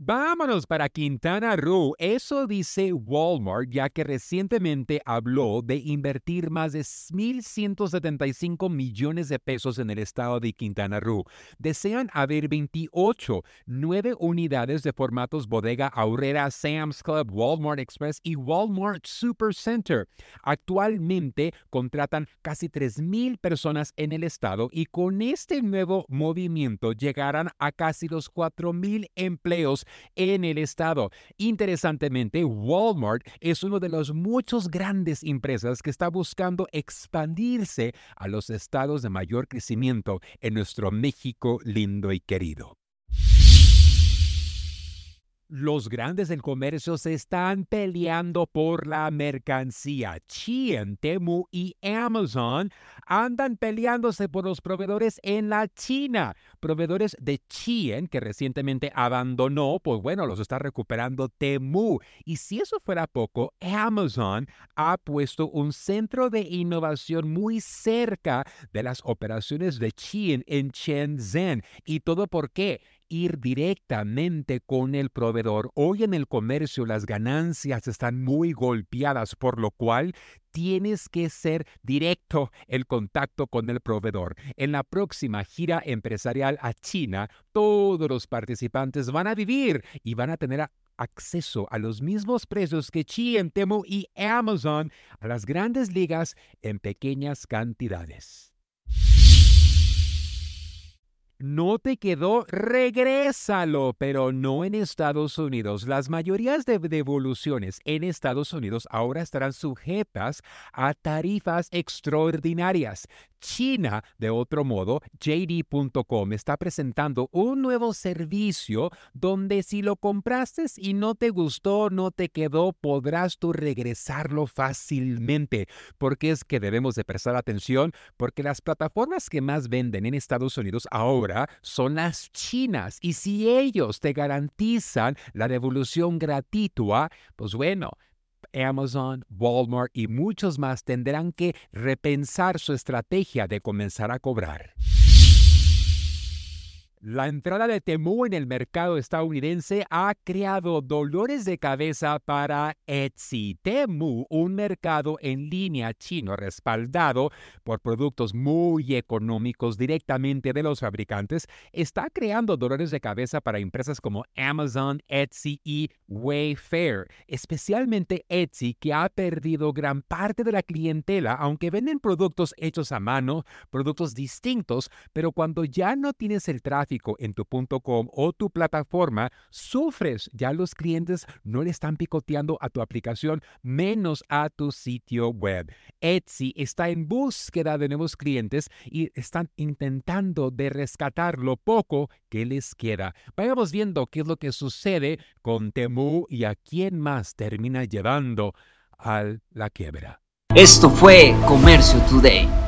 Vámonos para Quintana Roo. Eso dice Walmart, ya que recientemente habló de invertir más de 1.175 millones de pesos en el estado de Quintana Roo. Desean haber 28, 9 unidades de formatos bodega Aurrera, Sam's Club, Walmart Express y Walmart Supercenter. Actualmente contratan casi 3.000 personas en el estado y con este nuevo movimiento llegarán a casi los 4.000 empleos en el estado. Interesantemente, Walmart es uno de los muchos grandes empresas que está buscando expandirse a los estados de mayor crecimiento en nuestro México lindo y querido. Los grandes del comercio se están peleando por la mercancía. Chien, Temu y Amazon andan peleándose por los proveedores en la China. Proveedores de Chien, que recientemente abandonó, pues bueno, los está recuperando Temu. Y si eso fuera poco, Amazon ha puesto un centro de innovación muy cerca de las operaciones de Chien en Shenzhen. ¿Y todo por qué? Ir directamente con el proveedor. Hoy en el comercio las ganancias están muy golpeadas, por lo cual tienes que ser directo el contacto con el proveedor. En la próxima gira empresarial a China, todos los participantes van a vivir y van a tener acceso a los mismos precios que Chi, Temu y Amazon a las grandes ligas en pequeñas cantidades no te quedó, regrésalo, pero no en Estados Unidos. Las mayorías de devoluciones en Estados Unidos ahora estarán sujetas a tarifas extraordinarias. China, de otro modo, JD.com está presentando un nuevo servicio donde si lo compraste y no te gustó, no te quedó, podrás tú regresarlo fácilmente. Porque es que debemos de prestar atención porque las plataformas que más venden en Estados Unidos ahora son las chinas y si ellos te garantizan la devolución gratuita, pues bueno, Amazon, Walmart y muchos más tendrán que repensar su estrategia de comenzar a cobrar. La entrada de Temu en el mercado estadounidense ha creado dolores de cabeza para Etsy. Temu, un mercado en línea chino respaldado por productos muy económicos directamente de los fabricantes, está creando dolores de cabeza para empresas como Amazon, Etsy y Wayfair, especialmente Etsy que ha perdido gran parte de la clientela, aunque venden productos hechos a mano, productos distintos, pero cuando ya no tienes el tráfico en tu .com o tu plataforma, sufres. Ya los clientes no le están picoteando a tu aplicación, menos a tu sitio web. Etsy está en búsqueda de nuevos clientes y están intentando de rescatar lo poco que les queda. Vayamos viendo qué es lo que sucede con Temu y a quién más termina llevando a la quiebra. Esto fue Comercio Today.